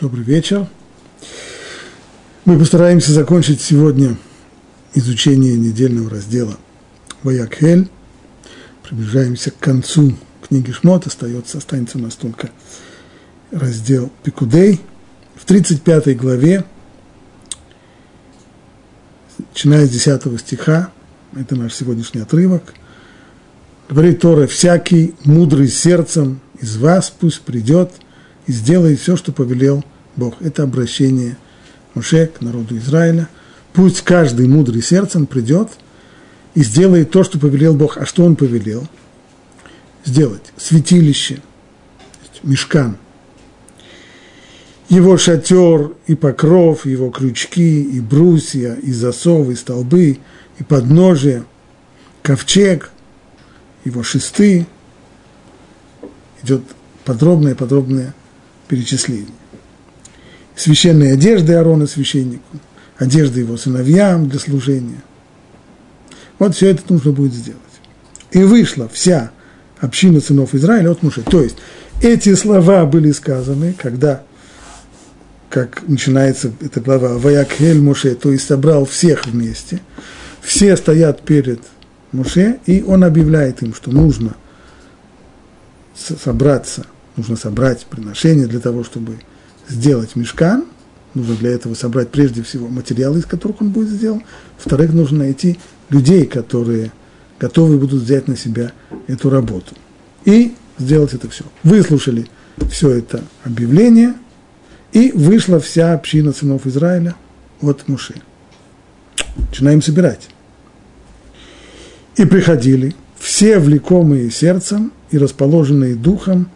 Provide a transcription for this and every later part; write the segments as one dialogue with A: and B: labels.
A: Добрый вечер. Мы постараемся закончить сегодня изучение недельного раздела Ваякхель. Приближаемся к концу книги Шмот. Остается, останется у нас только раздел Пикудей. В 35 главе, начиная с 10 стиха, это наш сегодняшний отрывок, говорит Тора, «Всякий мудрый сердцем из вас пусть придет и сделает все, что повелел Бог». Это обращение Моше к народу Израиля. Пусть каждый мудрый сердцем придет и сделает то, что повелел Бог. А что он повелел? Сделать святилище, мешкан, его шатер и покров, его крючки, и брусья, и засовы, и столбы, и подножие, ковчег, его шесты. Идет подробное-подробное перечисление. Священные одежды Аарона священнику, одежды его сыновьям для служения. Вот все это нужно будет сделать. И вышла вся община сынов Израиля от Муше. То есть эти слова были сказаны, когда, как начинается эта глава, Ваякхель Муше, то есть собрал всех вместе, все стоят перед Муше, и он объявляет им, что нужно собраться, нужно собрать приношение для того, чтобы сделать мешкан, нужно для этого собрать прежде всего материалы, из которых он будет сделан, во-вторых, нужно найти людей, которые готовы будут взять на себя эту работу. И сделать это все. Выслушали все это объявление, и вышла вся община сынов Израиля от Муши. Начинаем собирать. И приходили все влекомые сердцем и расположенные духом,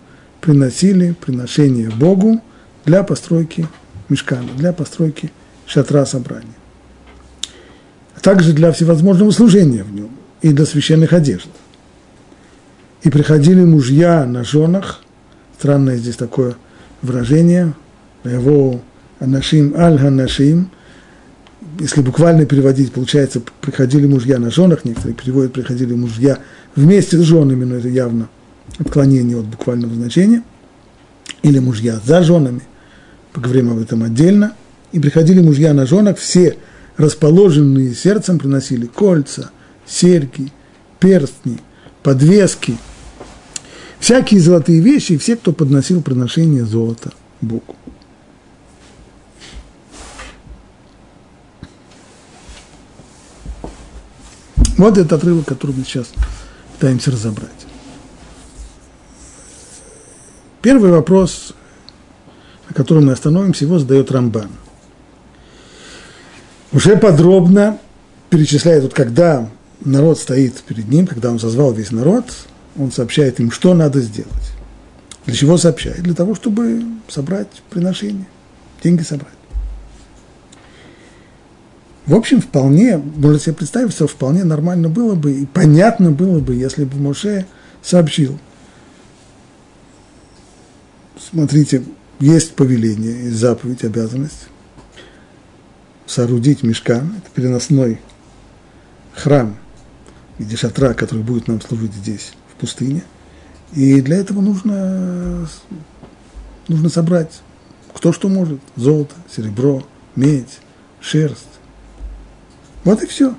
A: приносили приношение Богу для постройки мешкана, для постройки шатра собрания. А также для всевозможного служения в нем и для священных одежд. И приходили мужья на женах, странное здесь такое выражение, его анашим аль-ханашим, если буквально переводить, получается, приходили мужья на женах, некоторые переводят, приходили мужья вместе с женами, но это явно отклонение от буквального значения, или мужья за женами, поговорим об этом отдельно, и приходили мужья на женах, все расположенные сердцем приносили кольца, серьги, перстни, подвески, всякие золотые вещи, и все, кто подносил приношение золота Богу. Вот этот отрывок, который мы сейчас пытаемся разобрать. Первый вопрос, на котором мы остановимся, его задает Рамбан. Уже подробно перечисляет, вот когда народ стоит перед ним, когда он созвал весь народ, он сообщает им, что надо сделать. Для чего сообщает? Для того, чтобы собрать приношение, деньги собрать. В общем, вполне, можно себе представить, что вполне нормально было бы и понятно было бы, если бы Моше сообщил. Смотрите, есть повеление, заповедь, обязанность соорудить мешкан, это переносной храм виде шатра, который будет нам служить здесь, в пустыне. И для этого нужно, нужно собрать кто что может. Золото, серебро, медь, шерсть. Вот и все.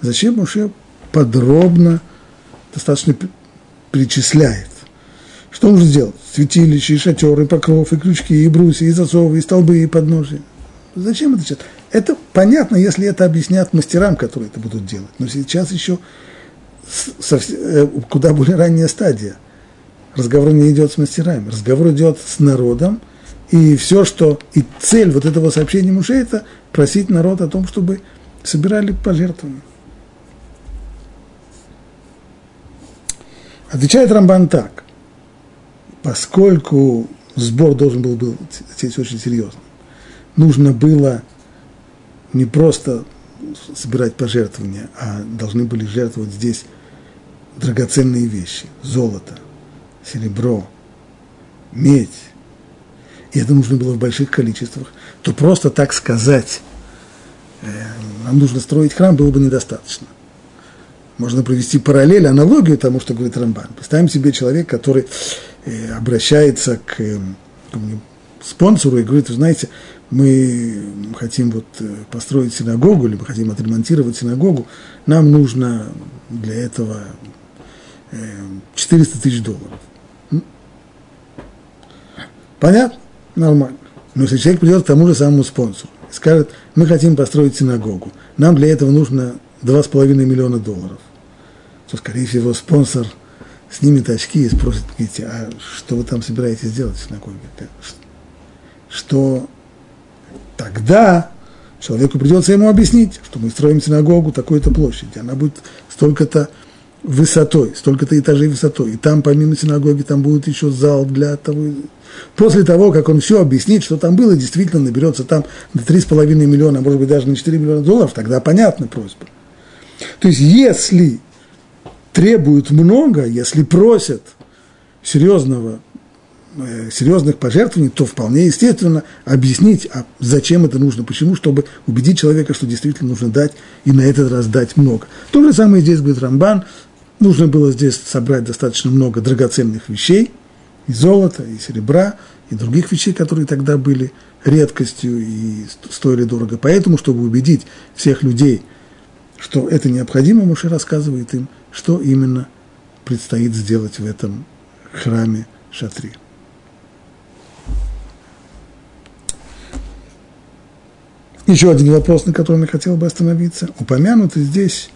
A: Зачем Моше подробно, достаточно перечисляет? Что нужно сделать? Святилище, и шатер, и покров, и крючки, и брусья, и засовы, и столбы, и подножия. Зачем это сейчас? Это понятно, если это объяснят мастерам, которые это будут делать. Но сейчас еще э, куда более ранняя стадия. Разговор не идет с мастерами, разговор идет с народом, и все, что, и цель вот этого сообщения Муше, это просить народ о том, чтобы собирали пожертвования. Отвечает Рамбан так, поскольку сбор должен был быть здесь очень серьезно, нужно было не просто собирать пожертвования, а должны были жертвовать здесь драгоценные вещи, золото, серебро, медь, и это нужно было в больших количествах, то просто так сказать Э, нам нужно строить храм, было бы недостаточно. Можно провести параллель, аналогию тому, что говорит Рамбан. Представим себе человека, который обращается к, э, спонсору и говорит, вы знаете, мы хотим вот э, построить синагогу, либо хотим отремонтировать синагогу, нам нужно для этого 400 тысяч долларов. Понятно? Нормально. Но если человек придет к тому же самому спонсору и скажет, мы хотим построить синагогу, нам для этого нужно 2,5 миллиона долларов, то, скорее всего, спонсор снимет очки и спросит, видите, а что вы там собираетесь делать в синагоге? Что тогда человеку придется ему объяснить, что мы строим синагогу такой-то площади, она будет столько-то высотой, столько-то этажей высотой. И там, помимо синагоги, там будет еще зал для того. После того, как он все объяснит, что там было, действительно наберется там на 3,5 миллиона, может быть даже на 4 миллиона долларов, тогда понятна просьба. То есть, если требуют много, если просят серьезного, э, серьезных пожертвований, то вполне естественно объяснить, а зачем это нужно, почему, чтобы убедить человека, что действительно нужно дать, и на этот раз дать много. То же самое здесь говорит Рамбан, Нужно было здесь собрать достаточно много драгоценных вещей, и золота, и серебра, и других вещей, которые тогда были редкостью и стоили дорого. Поэтому, чтобы убедить всех людей, что это необходимо, Муше рассказывает им, что именно предстоит сделать в этом храме Шатри. Еще один вопрос, на котором я хотел бы остановиться. Упомянуты здесь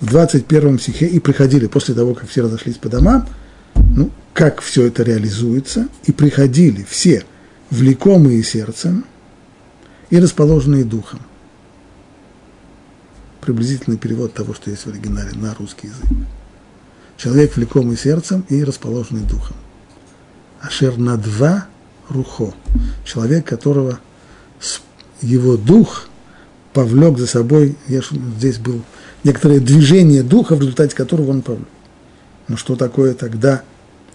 A: в 21 стихе и приходили после того, как все разошлись по домам, ну, как все это реализуется, и приходили все влекомые сердцем и расположенные духом. Приблизительный перевод того, что есть в оригинале на русский язык. Человек, влекомый сердцем и расположенный духом. Ашер на два рухо. Человек, которого его дух повлек за собой, я здесь был некоторое движение духа, в результате которого он повлек. Но что такое тогда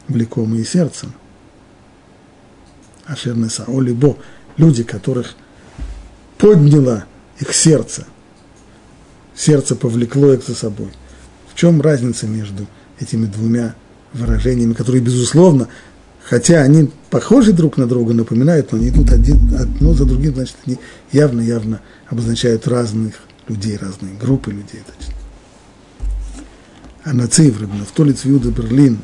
A: влекомые сердцем? Ашернеса, о люди, которых подняло их сердце, сердце повлекло их за собой. В чем разница между этими двумя выражениями, которые, безусловно, хотя они похожи друг на друга, напоминают, но они идут один, одно за другим, значит, они явно-явно обозначают разных людей, разные группы людей. Значит. А на Цифр, в Толиц Юда Берлин,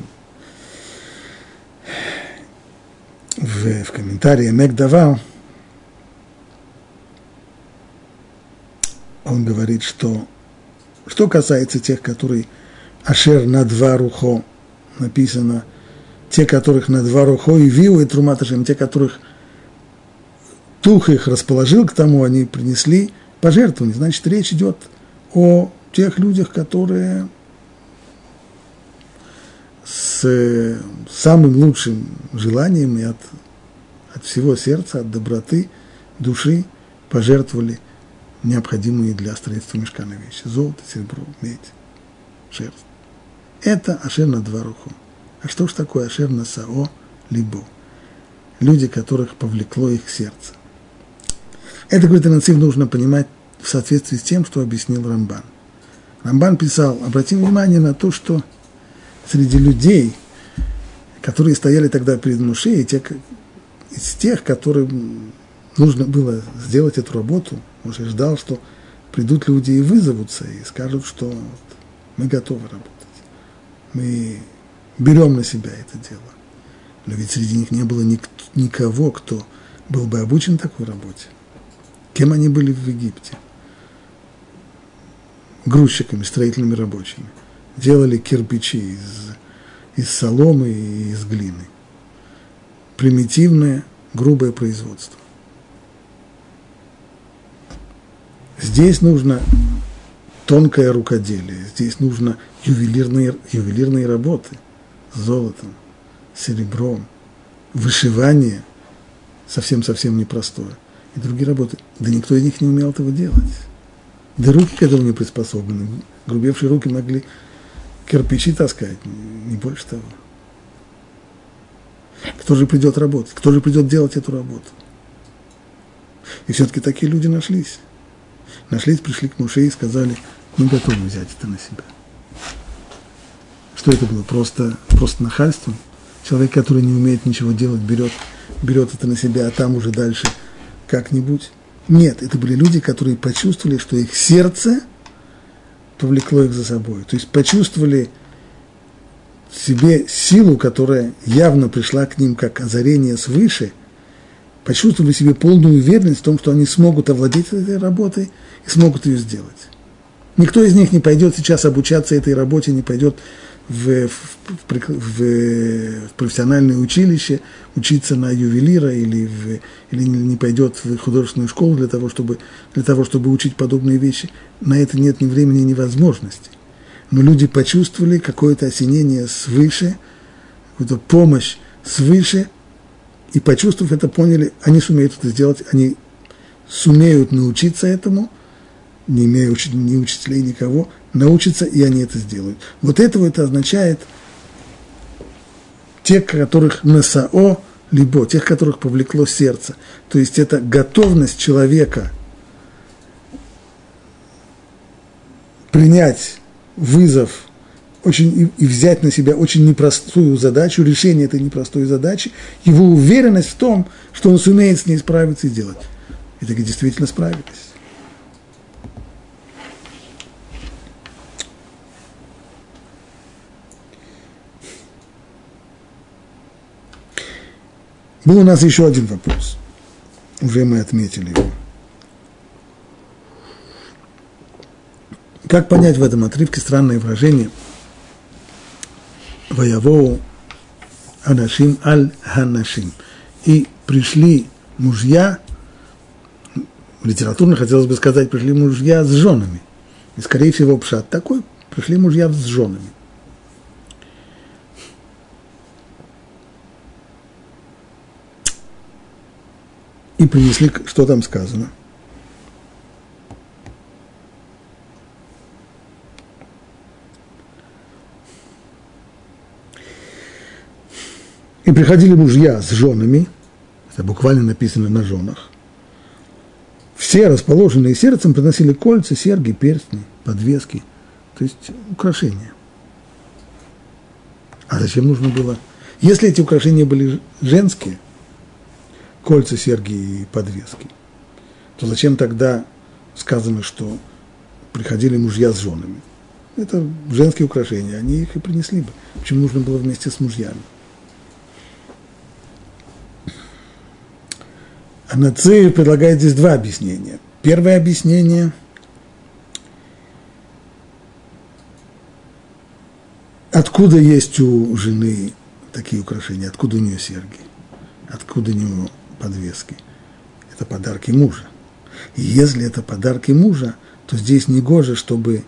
A: в, в комментарии Мек он говорит, что что касается тех, которые Ашер на два рухо написано, те, которых на два рухо и виу и труматашем, те, которых тух их расположил к тому, они принесли – пожертвования. Значит, речь идет о тех людях, которые с самым лучшим желанием и от, от всего сердца, от доброты, души пожертвовали необходимые для строительства мешкана вещи. Золото, серебро, медь, шерсть. Это ашер на дворуху. А что ж такое ашер на сао либо? Люди, которых повлекло их сердце. Это, говорит Анацив, нужно понимать в соответствии с тем, что объяснил Рамбан. Рамбан писал, обратим внимание на то, что среди людей, которые стояли тогда перед Муше, и те, из тех, которым нужно было сделать эту работу, Муше ждал, что придут люди и вызовутся, и скажут, что мы готовы работать. Мы берем на себя это дело. Но ведь среди них не было никого, кто был бы обучен такой работе. Кем они были в Египте? Грузчиками, строительными рабочими. Делали кирпичи из, из соломы и из глины. Примитивное, грубое производство. Здесь нужно тонкое рукоделие, здесь нужно ювелирные, ювелирные работы с золотом, серебром, вышивание совсем-совсем непростое и другие работы. Да никто из них не умел этого делать. Да руки к этому не приспособлены. Грубевшие руки могли кирпичи таскать, не больше того. Кто же придет работать? Кто же придет делать эту работу? И все-таки такие люди нашлись. Нашлись, пришли к Муше и сказали, мы готовы взять это на себя. Что это было? Просто, просто нахальство? человек, который не умеет ничего делать, берет, берет это на себя, а там уже дальше как-нибудь. Нет, это были люди, которые почувствовали, что их сердце повлекло их за собой. То есть почувствовали в себе силу, которая явно пришла к ним как озарение свыше, почувствовали себе полную уверенность в том, что они смогут овладеть этой работой и смогут ее сделать. Никто из них не пойдет сейчас обучаться этой работе, не пойдет в, в, в, в профессиональное училище учиться на ювелира или, в, или не пойдет в художественную школу для того, чтобы, для того, чтобы учить подобные вещи. На это нет ни времени, ни возможности. Но люди почувствовали какое-то осенение свыше, какую-то помощь свыше, и почувствовав это, поняли, они сумеют это сделать, они сумеют научиться этому – не имея уч, ни учителей, никого, научатся, и они это сделают. Вот этого это означает тех, которых насао, либо тех, которых повлекло сердце. То есть это готовность человека принять вызов очень, и, и взять на себя очень непростую задачу, решение этой непростой задачи, его уверенность в том, что он сумеет с ней справиться и сделать. И таки действительно справились. Был у нас еще один вопрос. Уже мы отметили его. Как понять в этом отрывке странное выражение «Воявоу анашим аль ханашим» и пришли мужья, литературно хотелось бы сказать, пришли мужья с женами. И, скорее всего, пшат такой, пришли мужья с женами. и принесли, что там сказано. И приходили мужья с женами, это буквально написано на женах, все расположенные сердцем приносили кольца, серьги, перстни, подвески, то есть украшения. А зачем нужно было? Если эти украшения были женские, кольца, серьги и подвески, то зачем тогда сказано, что приходили мужья с женами? Это женские украшения, они их и принесли бы. Почему нужно было вместе с мужьями? Анацеев предлагает здесь два объяснения. Первое объяснение – откуда есть у жены такие украшения, откуда у нее серьги, откуда у нее подвески. Это подарки мужа. И если это подарки мужа, то здесь не гоже, чтобы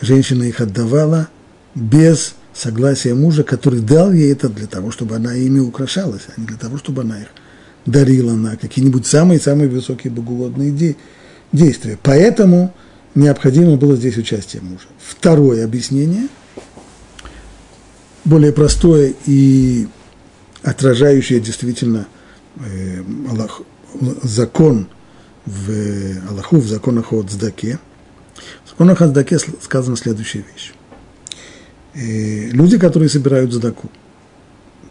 A: женщина их отдавала без согласия мужа, который дал ей это для того, чтобы она ими украшалась, а не для того, чтобы она их дарила на какие-нибудь самые-самые высокие богоугодные де- действия. Поэтому необходимо было здесь участие мужа. Второе объяснение, более простое и отражающее действительно э, Аллах, закон в Аллаху, в законах о Цдаке. В законах о Цдаке сказана следующая вещь. Э, люди, которые собирают Цдаку,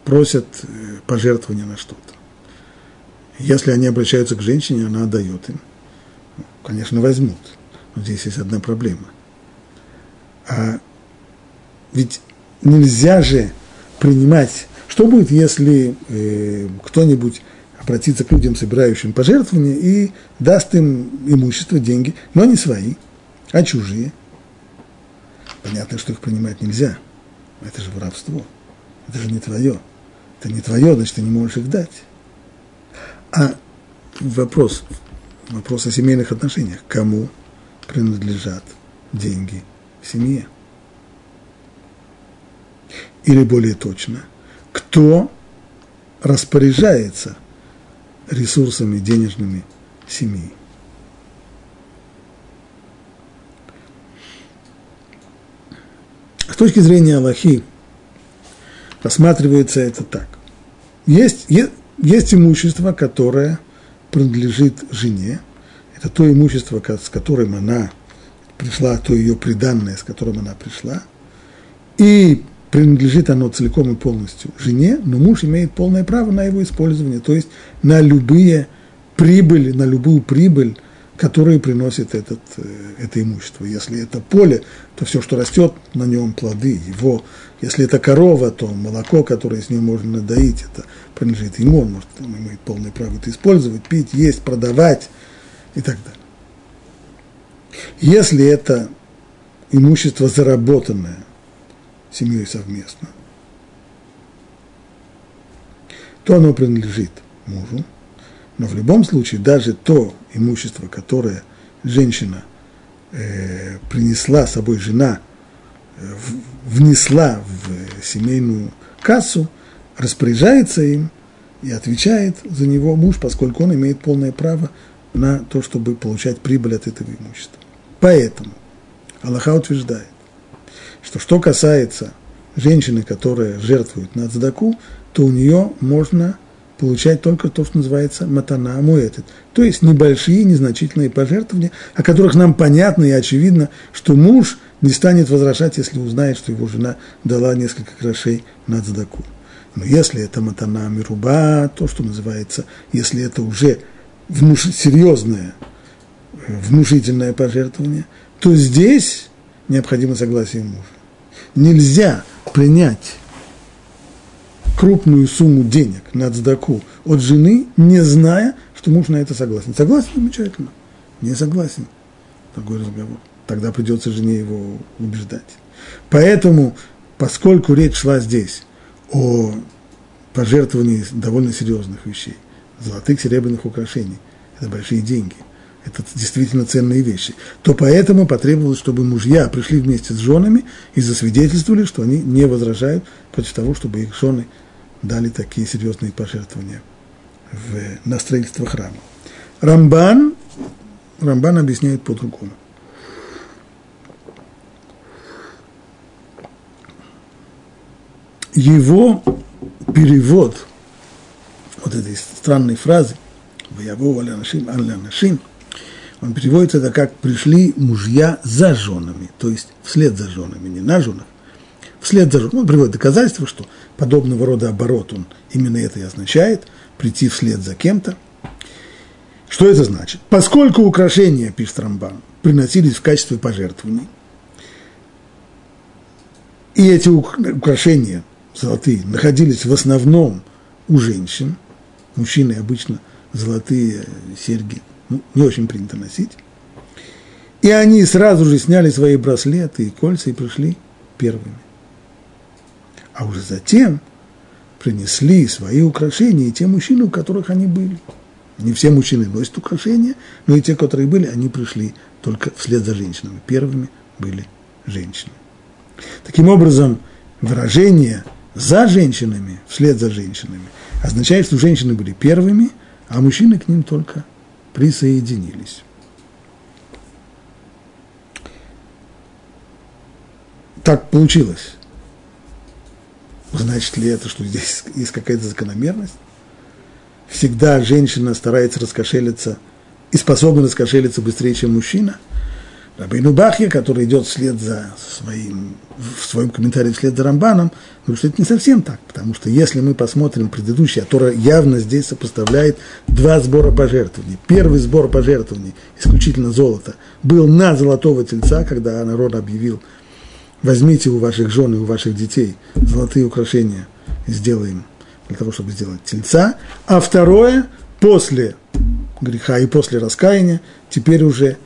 A: просят э, пожертвования на что-то. Если они обращаются к женщине, она отдает им. Конечно, возьмут. Но здесь есть одна проблема. А ведь нельзя же принимать что будет, если э, кто-нибудь обратиться к людям, собирающим пожертвования, и даст им имущество, деньги, но не свои, а чужие? Понятно, что их принимать нельзя. Это же воровство. Это же не твое. Это не твое, значит, ты не можешь их дать. А вопрос, вопрос о семейных отношениях. Кому принадлежат деньги в семье? Или более точно – кто распоряжается ресурсами денежными семьи. С точки зрения Аллахи рассматривается это так. Есть, есть имущество, которое принадлежит жене. Это то имущество, с которым она пришла, то ее приданное, с которым она пришла. И принадлежит оно целиком и полностью жене, но муж имеет полное право на его использование, то есть на любые прибыли, на любую прибыль, которую приносит этот, э, это имущество. Если это поле, то все, что растет на нем, плоды его. Если это корова, то молоко, которое с нее можно надоить, это принадлежит ему, он может, он имеет полное право это использовать, пить, есть, продавать и так далее. Если это имущество заработанное семьей совместно, то оно принадлежит мужу, но в любом случае даже то имущество, которое женщина э, принесла с собой, жена э, внесла в семейную кассу, распоряжается им и отвечает за него муж, поскольку он имеет полное право на то, чтобы получать прибыль от этого имущества. Поэтому Аллаха утверждает, что что касается женщины, которая жертвует на цдаку, то у нее можно получать только то, что называется матана амуэтет, то есть небольшие, незначительные пожертвования, о которых нам понятно и очевидно, что муж не станет возражать, если узнает, что его жена дала несколько грошей на цдаку. Но если это матана мируба, то, что называется, если это уже внуш... серьезное, внушительное пожертвование, то здесь необходимо согласие мужа. Нельзя принять крупную сумму денег на цдаку от жены, не зная, что муж на это согласен. Согласен? Замечательно. Не согласен. Такой разговор. Тогда придется жене его убеждать. Поэтому, поскольку речь шла здесь о пожертвовании довольно серьезных вещей, золотых, серебряных украшений, это большие деньги, это действительно ценные вещи, то поэтому потребовалось, чтобы мужья пришли вместе с женами и засвидетельствовали, что они не возражают против того, чтобы их жены дали такие серьезные пожертвования в, на строительство храма. Рамбан, Рамбан объясняет по-другому. Его перевод вот этой странной фразы «Ваяву алянашим алянашим» он переводится это как «пришли мужья за женами», то есть вслед за женами, не на женах, вслед за. Он приводит доказательства, что подобного рода оборот, он именно это и означает, прийти вслед за кем-то. Что это значит? Поскольку украшения, пишет Рамбан, приносились в качестве пожертвований, и эти украшения золотые находились в основном у женщин, мужчины обычно золотые серьги ну, не очень принято носить, и они сразу же сняли свои браслеты и кольца и пришли первыми а уже затем принесли свои украшения и те мужчины, у которых они были. Не все мужчины носят украшения, но и те, которые были, они пришли только вслед за женщинами. Первыми были женщины. Таким образом, выражение «за женщинами», «вслед за женщинами» означает, что женщины были первыми, а мужчины к ним только присоединились. Так получилось. Значит ли это, что здесь есть какая-то закономерность? Всегда женщина старается раскошелиться и способна раскошелиться быстрее, чем мужчина. Рабейну Бахья, который идет вслед за своим, в своем комментарии вслед за Рамбаном, говорит, что это не совсем так, потому что если мы посмотрим предыдущий, Тора явно здесь сопоставляет два сбора пожертвований. Первый сбор пожертвований, исключительно золото, был на золотого тельца, когда народ объявил возьмите у ваших жен и у ваших детей золотые украшения, сделаем для того, чтобы сделать тельца. А второе, после греха и после раскаяния, теперь уже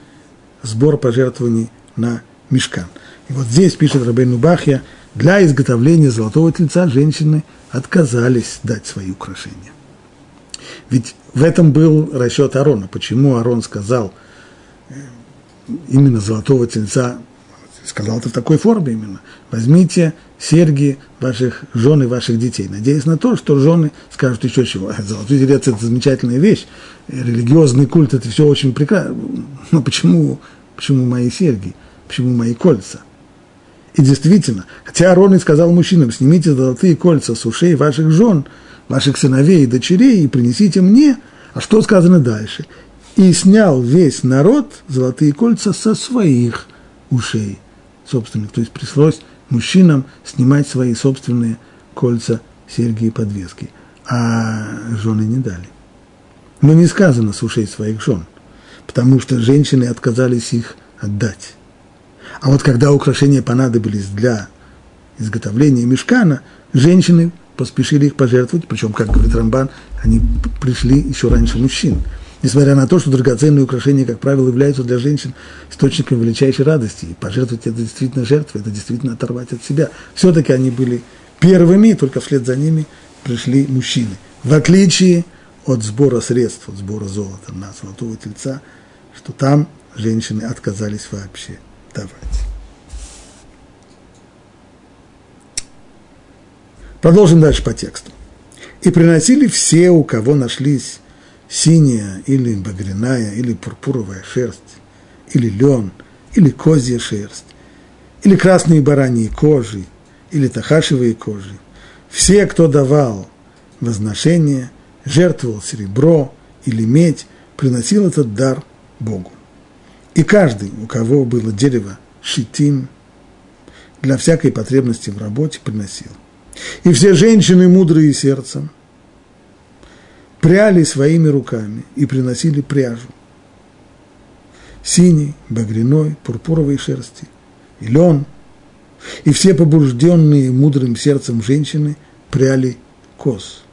A: сбор пожертвований на мешкан. И вот здесь пишет Рабейну Бахья, для изготовления золотого тельца женщины отказались дать свои украшения. Ведь в этом был расчет Арона. Почему Арон сказал э, именно золотого тельца сказал это в такой форме именно. Возьмите серьги ваших жен и ваших детей, надеясь на то, что жены скажут еще чего. Золотой телец – это замечательная вещь, религиозный культ – это все очень прекрасно. Но почему, почему мои серьги, почему мои кольца? И действительно, хотя Арон и сказал мужчинам, снимите золотые кольца с ушей ваших жен, ваших сыновей и дочерей и принесите мне, а что сказано дальше? И снял весь народ золотые кольца со своих ушей собственных. То есть пришлось мужчинам снимать свои собственные кольца, серьги и подвески. А жены не дали. Но не сказано с ушей своих жен, потому что женщины отказались их отдать. А вот когда украшения понадобились для изготовления мешкана, женщины поспешили их пожертвовать, причем, как говорит Рамбан, они пришли еще раньше мужчин. Несмотря на то, что драгоценные украшения, как правило, являются для женщин источником величайшей радости. И пожертвовать это действительно жертва, это действительно оторвать от себя. Все-таки они были первыми, только вслед за ними пришли мужчины. В отличие от сбора средств, от сбора золота на золотого тельца, что там женщины отказались вообще давать. Продолжим дальше по тексту. И приносили все, у кого нашлись синяя или багряная, или пурпуровая шерсть, или лен, или козья шерсть, или красные бараньи кожи, или тахашевые кожи. Все, кто давал возношение, жертвовал серебро или медь, приносил этот дар Богу. И каждый, у кого было дерево шитим, для всякой потребности в работе приносил. И все женщины, мудрые сердцем, пряли своими руками и приносили пряжу. Синий, багряной, пурпуровой шерсти, и лен. И все побужденные мудрым сердцем женщины пряли коз.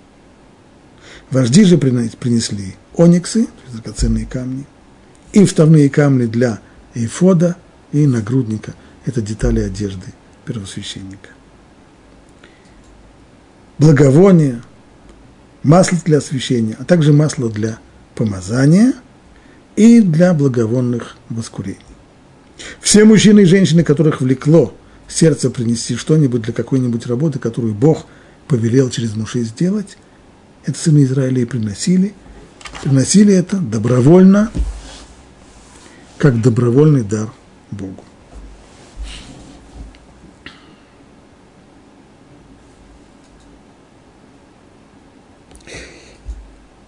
A: Вожди же принесли ониксы, драгоценные камни, и вставные камни для эйфода и нагрудника. Это детали одежды первосвященника. Благовония – масло для освящения, а также масло для помазания и для благовонных воскурений. Все мужчины и женщины, которых влекло сердце принести что-нибудь для какой-нибудь работы, которую Бог повелел через мужей сделать, это сыны Израиля и приносили. Приносили это добровольно, как добровольный дар Богу.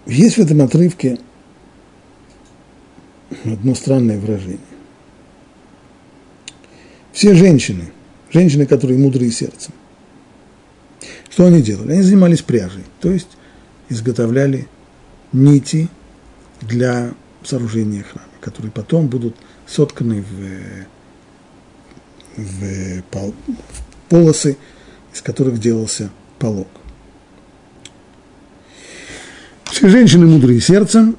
A: Есть в этом отрывке одно странное выражение. Все женщины, женщины, которые мудрые сердцем, что они делали? Они занимались пряжей, то есть изготовляли нити для сооружения храма, которые потом будут сотканы в, в, в полосы, из которых делался полог. Все женщины мудрые сердцем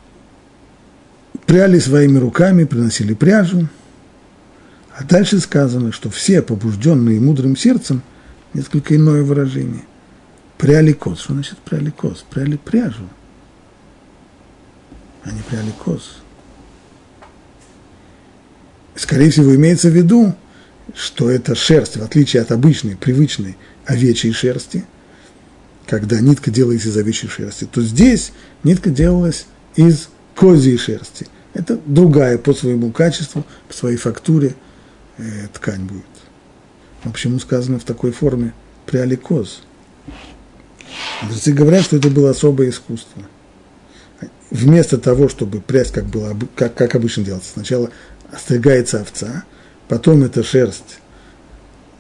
A: пряли своими руками, приносили пряжу. А дальше сказано, что все побужденные мудрым сердцем, несколько иное выражение, пряли коз. Что значит пряли коз? Пряли пряжу. Они пряли коз. Скорее всего, имеется в виду, что это шерсть, в отличие от обычной, привычной овечьей шерсти – когда нитка делается из овечьей шерсти, то здесь нитка делалась из козьей шерсти. Это другая по своему качеству, по своей фактуре э, ткань будет. Но почему сказано в такой форме пряли коз? Мудрецы говорят, что это было особое искусство. Вместо того, чтобы прясть, как, было, как, как обычно делается, сначала остригается овца, потом эта шерсть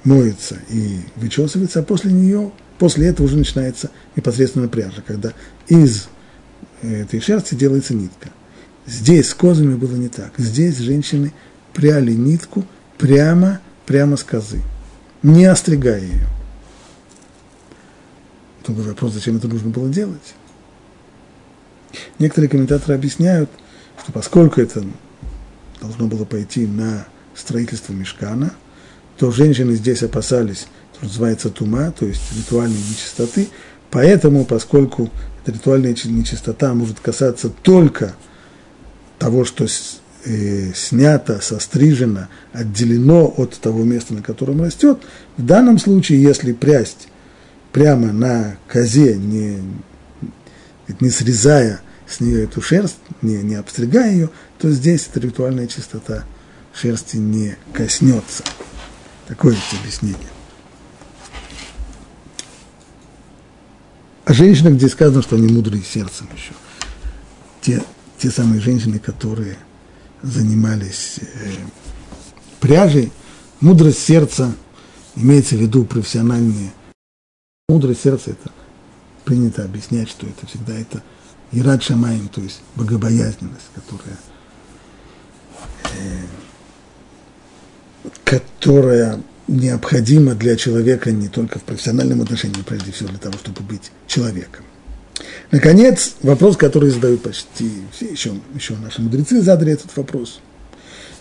A: моется и вычесывается, а после нее После этого уже начинается непосредственно пряжа, когда из этой шерсти делается нитка. Здесь с козами было не так. Здесь женщины пряли нитку прямо, прямо с козы, не остригая ее. Другой вопрос, зачем это нужно было делать? Некоторые комментаторы объясняют, что поскольку это должно было пойти на строительство мешкана, то женщины здесь опасались называется тума, то есть ритуальной нечистоты. Поэтому, поскольку эта ритуальная нечистота может касаться только того, что э, снято, сострижено, отделено от того места, на котором растет, в данном случае, если прясть прямо на козе, не, не срезая с нее эту шерсть, не, не обстригая ее, то здесь эта ритуальная чистота шерсти не коснется. Такое есть объяснение. А женщины, где сказано, что они мудрые сердцем еще. Те, те самые женщины, которые занимались э, пряжей, мудрость сердца имеется в виду профессиональные. Мудрое сердце это принято объяснять, что это всегда это Ирад Шамаем, то есть богобоязненность, которая, э, которая необходима для человека не только в профессиональном отношении, прежде всего для того, чтобы быть человеком. Наконец, вопрос, который задают почти все, еще, еще наши мудрецы задали этот вопрос.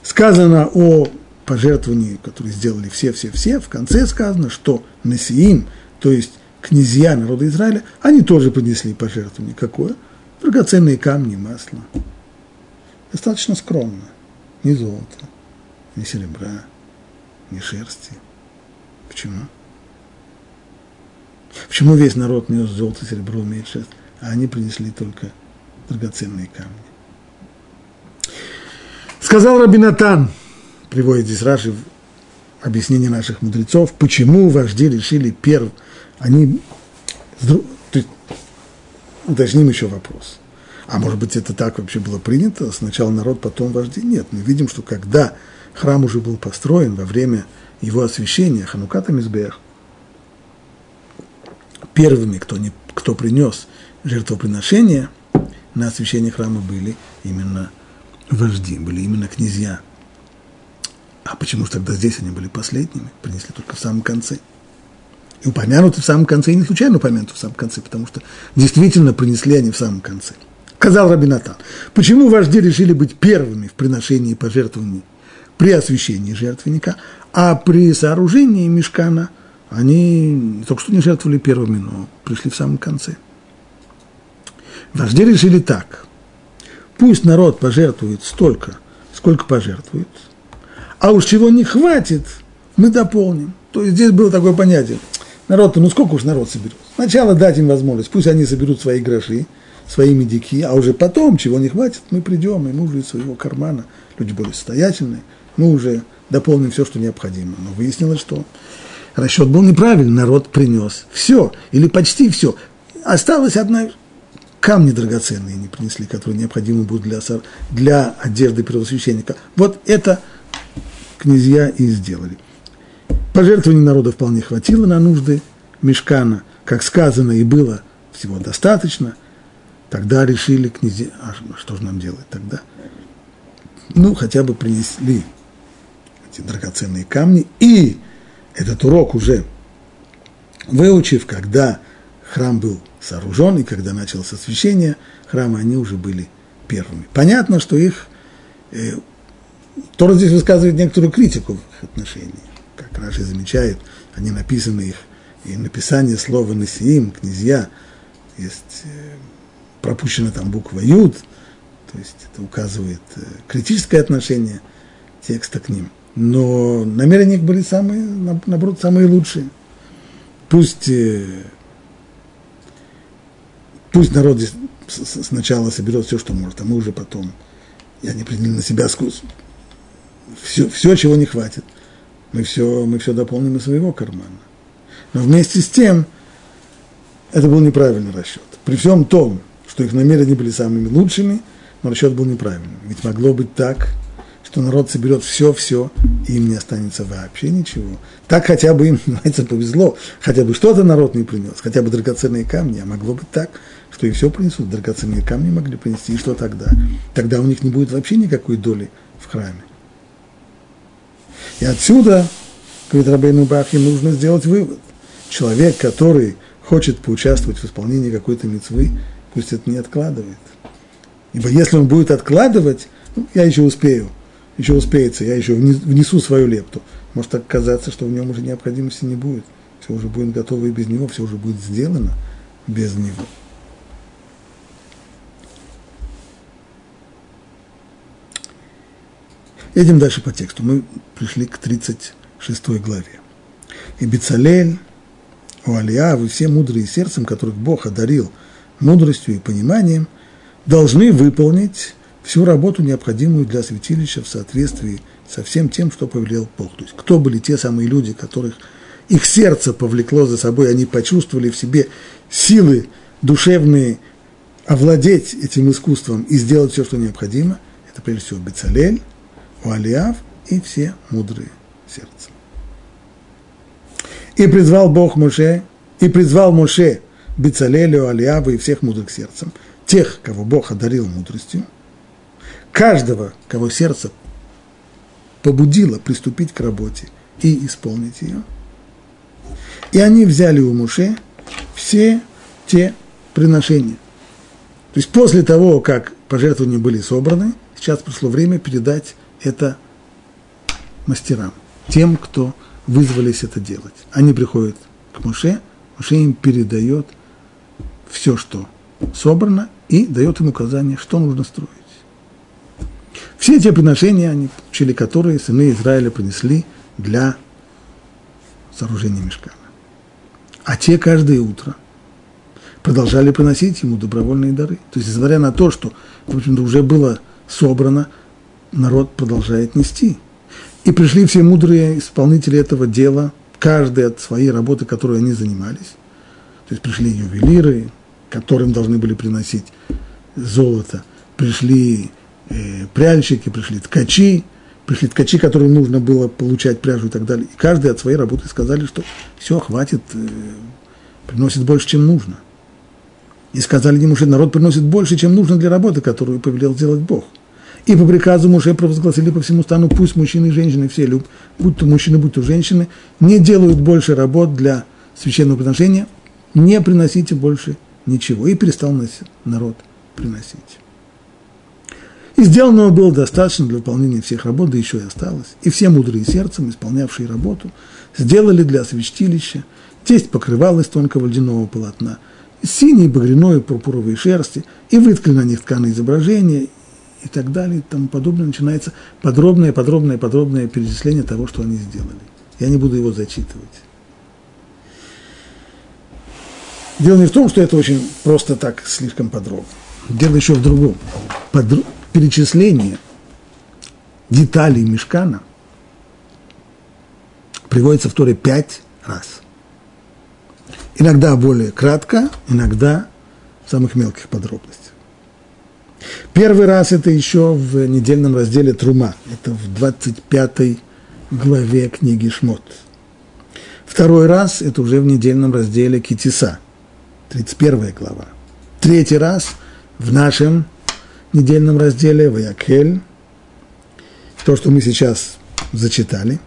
A: Сказано о пожертвовании, которые сделали все-все-все, в конце сказано, что Насиим, то есть князья народа Израиля, они тоже принесли пожертвование. Какое? Драгоценные камни, масло. Достаточно скромно. Ни золота, ни серебра, ни шерсти. Почему? Почему весь народ нес золото, серебро, имеет шерсть, а они принесли только драгоценные камни? Сказал Рабинатан, приводит здесь Раши объяснение наших мудрецов, почему вожди решили первым, они, уточним еще вопрос. А может быть, это так вообще было принято? Сначала народ, потом вожди? Нет, мы видим, что когда храм уже был построен во время его освящения, Хануката Мизбех, первыми, кто, не, кто принес жертвоприношение на освящение храма были именно вожди, были именно князья. А почему же тогда здесь они были последними, принесли только в самом конце? И упомянуты в самом конце, и не случайно упомянуты в самом конце, потому что действительно принесли они в самом конце. Сказал Рабинатан, почему вожди решили быть первыми в приношении пожертвований при освящении жертвенника, а при сооружении мешкана они только что не жертвовали первыми, но пришли в самом конце. Вожди решили так. Пусть народ пожертвует столько, сколько пожертвует, а уж чего не хватит, мы дополним. То есть здесь было такое понятие. Народ-то, ну сколько уж народ соберет? Сначала дать им возможность, пусть они соберут свои гроши, свои медики, а уже потом, чего не хватит, мы придем, и мы уже из своего кармана, люди более состоятельные, мы уже дополним все, что необходимо. Но выяснилось, что расчет был неправильный, народ принес все, или почти все. Осталась одна камни драгоценные не принесли, которые необходимы будут для, для одежды первосвященника. Вот это князья и сделали. Пожертвований народа вполне хватило на нужды мешкана, как сказано, и было всего достаточно. Тогда решили князья, а что же нам делать тогда? Ну, хотя бы принесли эти драгоценные камни, и этот урок уже выучив, когда храм был сооружен, и когда началось освящение храма, они уже были первыми. Понятно, что их э, Тора здесь высказывает некоторую критику в их отношении. Как Раши замечает, они написаны их, и написание слова «насиим», «князья», есть э, пропущена там буква «юд», то есть это указывает э, критическое отношение текста к ним. Но намерения их были самые, наоборот, самые лучшие. Пусть, э, пусть народ здесь сначала соберет все, что может, а мы уже потом, и они приняли на себя все, все, чего не хватит, мы все, мы все дополним из своего кармана. Но вместе с тем, это был неправильный расчет. При всем том, что их намерения были самыми лучшими, но расчет был неправильным. Ведь могло быть так, что народ соберет все-все, и им не останется вообще ничего. Так хотя бы им, знаете, повезло, хотя бы что-то народ не принес, хотя бы драгоценные камни, а могло быть так, что и все принесут, драгоценные камни могли принести, и что тогда? Тогда у них не будет вообще никакой доли в храме. И отсюда, говорит Рабейну Бахи, нужно сделать вывод. Человек, который хочет поучаствовать в исполнении какой-то мецвы, пусть это не откладывает. Ибо если он будет откладывать, ну, я еще успею, еще успеется, я еще внесу свою лепту. Может оказаться, что в нем уже необходимости не будет. Все уже будет готово и без него, все уже будет сделано без него. Едем дальше по тексту. Мы пришли к 36 главе. И Бецалель, Уалия, вы все мудрые сердцем, которых Бог одарил мудростью и пониманием, должны выполнить всю работу, необходимую для святилища в соответствии со всем тем, что повелел Бог. То есть кто были те самые люди, которых их сердце повлекло за собой, они почувствовали в себе силы душевные овладеть этим искусством и сделать все, что необходимо. Это прежде всего Бецалель, Уалиав и все мудрые сердцем. И призвал Бог Моше, и призвал Моше Бицалелю, Алиаву и всех мудрых сердцем, тех, кого Бог одарил мудростью, каждого, кого сердце побудило приступить к работе и исполнить ее. И они взяли у Муше все те приношения. То есть после того, как пожертвования были собраны, сейчас пришло время передать это мастерам, тем, кто вызвались это делать. Они приходят к Муше, Муше им передает все, что собрано, и дает им указание, что нужно строить. Все те приношения, они получили, которые сыны Израиля принесли для сооружения мешкана. А те каждое утро продолжали приносить ему добровольные дары. То есть, несмотря на то, что, в общем-то, уже было собрано, народ продолжает нести. И пришли все мудрые исполнители этого дела, каждый от своей работы, которой они занимались. То есть пришли ювелиры, которым должны были приносить золото, пришли пряльщики, пришли ткачи, пришли ткачи, которым нужно было получать пряжу и так далее. И каждый от своей работы сказали, что все, хватит, э, приносит больше, чем нужно. И сказали ему, что народ приносит больше, чем нужно для работы, которую повелел сделать Бог. И по приказу Муше провозгласили по всему стану, пусть мужчины и женщины, все, люб, будь то мужчины, будь то женщины, не делают больше работ для священного приношения, не приносите больше ничего. И перестал народ приносить. И сделанного было достаточно для выполнения всех работ, да еще и осталось. И все мудрые сердцем, исполнявшие работу, сделали для святилища тесть покрывал из тонкого льняного полотна, синей, багряной, пурпуровой шерсти, и выткали на них тканые изображения, и так далее, и тому подобное. Начинается подробное, подробное, подробное перечисление того, что они сделали. Я не буду его зачитывать. Дело не в том, что это очень просто так, слишком подробно. Дело еще в другом. Подро... Перечисление деталей мешкана приводится в Торе пять раз. Иногда более кратко, иногда в самых мелких подробностях. Первый раз это еще в недельном разделе Трума. Это в 25 главе книги Шмот. Второй раз это уже в недельном разделе Китиса, 31 глава. Третий раз в нашем недельном разделе Ваякель, то, что мы сейчас зачитали.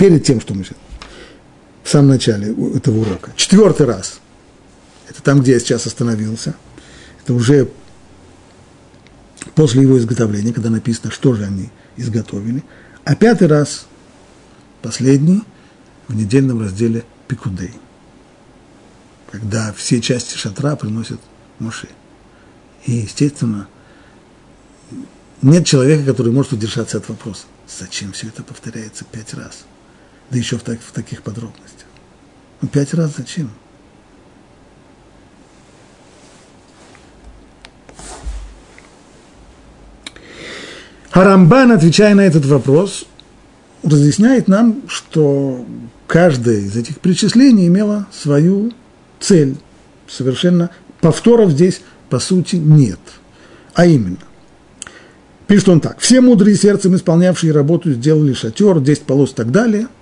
A: перед тем, что мы сейчас, в самом начале этого урока. Четвертый раз, это там, где я сейчас остановился, это уже после его изготовления, когда написано, что же они изготовили. А пятый раз, последний, в недельном разделе Пикудей, когда все части шатра приносят Моше. И, естественно, нет человека, который может удержаться от вопроса, зачем все это повторяется пять раз – да еще в, так, в таких подробностях. Ну, пять раз зачем? Харамбан, отвечая на этот вопрос, разъясняет нам, что каждое из этих перечислений имело свою цель. Совершенно повторов здесь, по сути, нет. А именно, пишет он так. Все мудрые сердцем исполнявшие работу сделали шатер, 10 полос и так далее –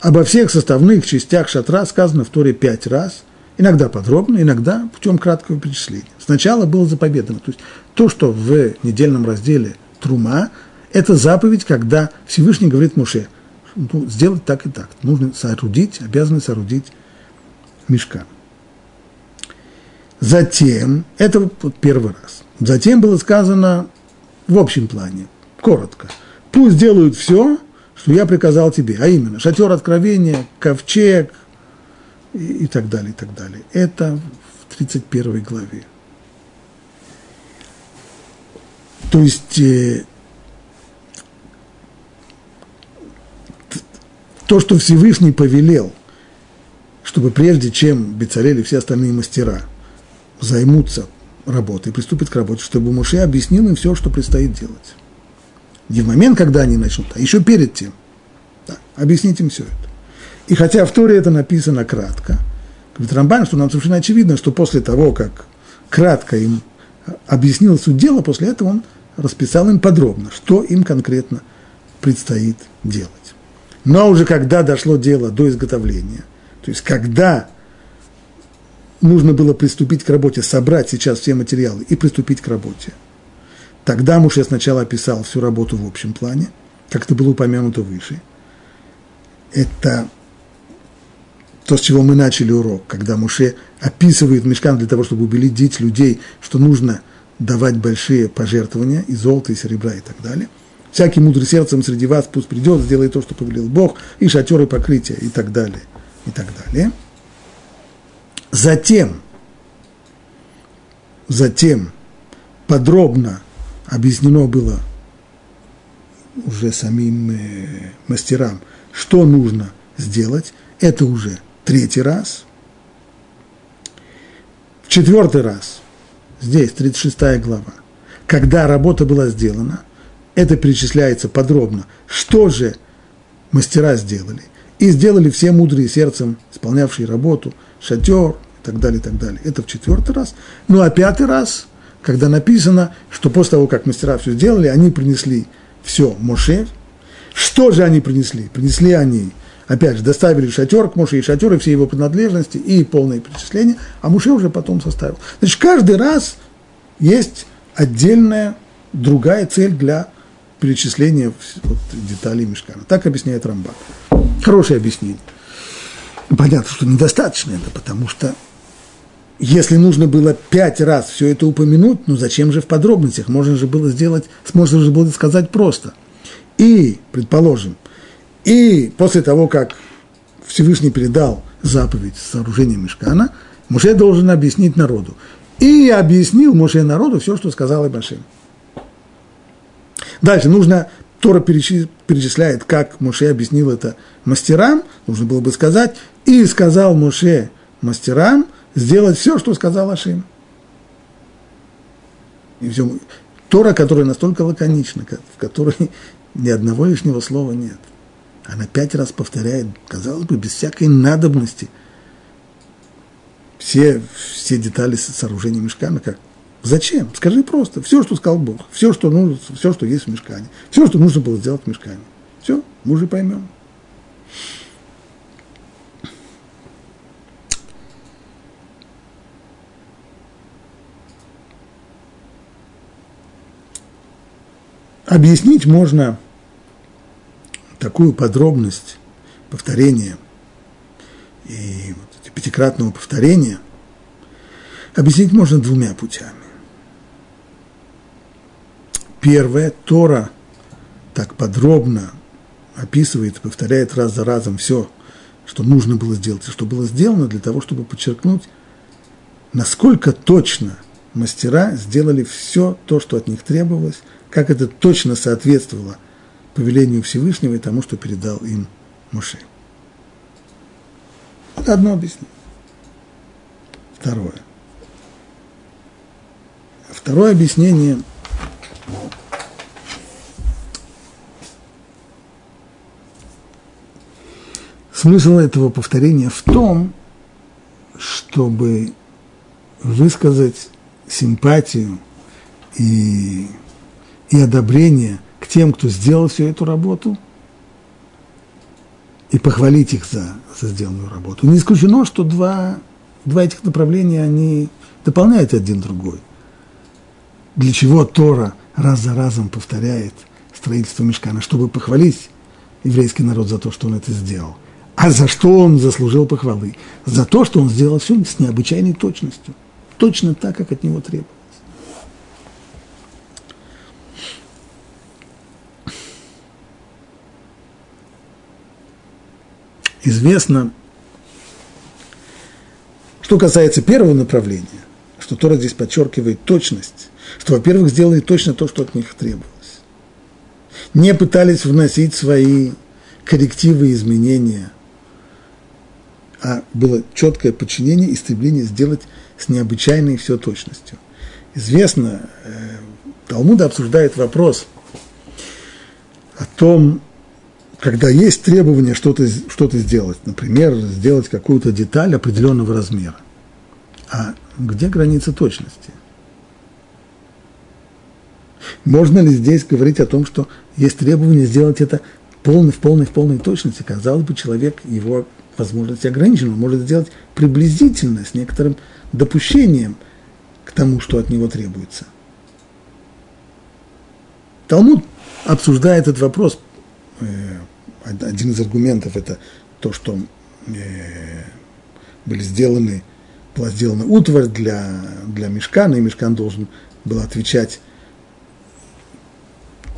A: Обо всех составных частях шатра сказано в Торе пять раз, иногда подробно, иногда путем краткого перечисления. Сначала было заповедано, то есть то, что в недельном разделе Трума, это заповедь, когда Всевышний говорит Муше, ну, сделать так и так, нужно соорудить, обязаны соорудить мешка. Затем, это вот первый раз, затем было сказано в общем плане, коротко, пусть делают все, что я приказал тебе, а именно шатер откровения, ковчег и, и так далее, и так далее. Это в 31 главе. То есть э, то, что Всевышний повелел, чтобы прежде чем Бецалель и все остальные мастера займутся работой, приступят к работе, чтобы Муше объяснил им все, что предстоит делать. Не в момент, когда они начнут, а еще перед тем. Да, объяснить им все это. И хотя в Торе это написано кратко, говорит Рамбан, что нам совершенно очевидно, что после того, как кратко им объяснил суть дела, после этого он расписал им подробно, что им конкретно предстоит делать. Но уже когда дошло дело до изготовления, то есть когда нужно было приступить к работе, собрать сейчас все материалы и приступить к работе, тогда Муше сначала описал всю работу в общем плане, как это было упомянуто выше. Это то, с чего мы начали урок, когда Муше описывает мешкан для того, чтобы убедить людей, что нужно давать большие пожертвования и золота, и серебра, и так далее – Всякий мудрый сердцем среди вас пусть придет, сделает то, что повелел Бог, и шатеры покрытия, и так далее, и так далее. Затем, затем подробно объяснено было уже самим э, мастерам, что нужно сделать. Это уже третий раз. В четвертый раз, здесь 36 глава, когда работа была сделана – это перечисляется подробно, что же мастера сделали. И сделали все мудрые сердцем, исполнявшие работу, шатер и так далее, и так далее. Это в четвертый раз. Ну а пятый раз, когда написано, что после того, как мастера все сделали, они принесли все Моше. Что же они принесли? Принесли они, опять же, доставили шатер к Моше, и шатер, и все его принадлежности, и полное перечисление, а Моше уже потом составил. Значит, каждый раз есть отдельная другая цель для перечисление вот, деталей Мешкана. Так объясняет Рамбак. Хорошее объяснение. Понятно, что недостаточно это, потому что если нужно было пять раз все это упомянуть, ну зачем же в подробностях? Можно же было сделать, можно же было сказать просто. И, предположим, и после того, как Всевышний передал заповедь сооружения Мешкана, Муше должен объяснить народу. И объяснил Муше народу все, что сказал Ибашим. Дальше нужно, Тора перечисляет, как Моше объяснил это мастерам, нужно было бы сказать, и сказал Моше мастерам сделать все, что сказал Ашим. И все. Тора, которая настолько лаконична, в которой ни одного лишнего слова нет. Она пять раз повторяет, казалось бы, без всякой надобности все, все детали сооружения мешкана, как Зачем? Скажи просто. Все, что сказал Бог. Все, что нужно, все, что есть в мешкане. Все, что нужно было сделать в мешкане. Все, мы уже поймем. Объяснить можно такую подробность повторения и вот пятикратного повторения объяснить можно двумя путями. Первое, Тора так подробно описывает повторяет раз за разом все, что нужно было сделать, и что было сделано для того, чтобы подчеркнуть, насколько точно мастера сделали все то, что от них требовалось, как это точно соответствовало повелению Всевышнего и тому, что передал им Моше. Это одно объяснение. Второе. Второе объяснение – Смысл этого повторения в том, чтобы высказать симпатию и, и одобрение к тем, кто сделал всю эту работу, и похвалить их за, за сделанную работу. Не исключено, что два, два этих направления, они дополняют один другой. Для чего Тора раз за разом повторяет строительство мешкана, чтобы похвалить еврейский народ за то, что он это сделал – а за что он заслужил похвалы? За то, что он сделал все с необычайной точностью. Точно так, как от него требовалось. Известно, что касается первого направления, что Тора здесь подчеркивает точность, что, во-первых, сделали точно то, что от них требовалось. Не пытались вносить свои коррективы и изменения – а было четкое подчинение и стремление сделать с необычайной все точностью. Известно, э, Талмуда обсуждает вопрос о том, когда есть требование что-то что сделать, например, сделать какую-то деталь определенного размера. А где граница точности? Можно ли здесь говорить о том, что есть требование сделать это полной, в полной, в полной точности? Казалось бы, человек, его возможности ограничены, он может сделать приблизительно, с некоторым допущением к тому, что от него требуется. Талмуд обсуждает этот вопрос. Э, один из аргументов – это то, что э, были сделаны, была сделана утварь для, для мешкана, и мешкан должен был отвечать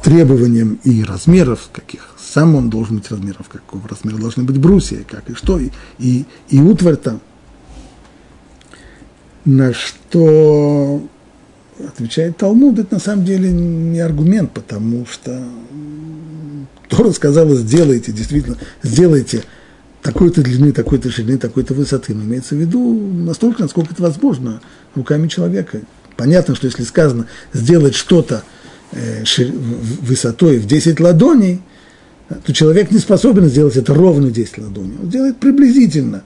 A: требованиям и размеров, каких. Сам он должен быть размеров, какого размера. Должны быть брусья, как и что, и, и, и утварь там. На что отвечает Талмуд, это на самом деле не аргумент, потому что Тора сказала, сделайте, действительно, сделайте такой-то длины, такой-то ширины, такой-то высоты. Но имеется в виду настолько, насколько это возможно руками человека. Понятно, что если сказано сделать что-то э, высотой в 10 ладоней, то человек не способен сделать это ровно 10 ладоней. Он делает приблизительно,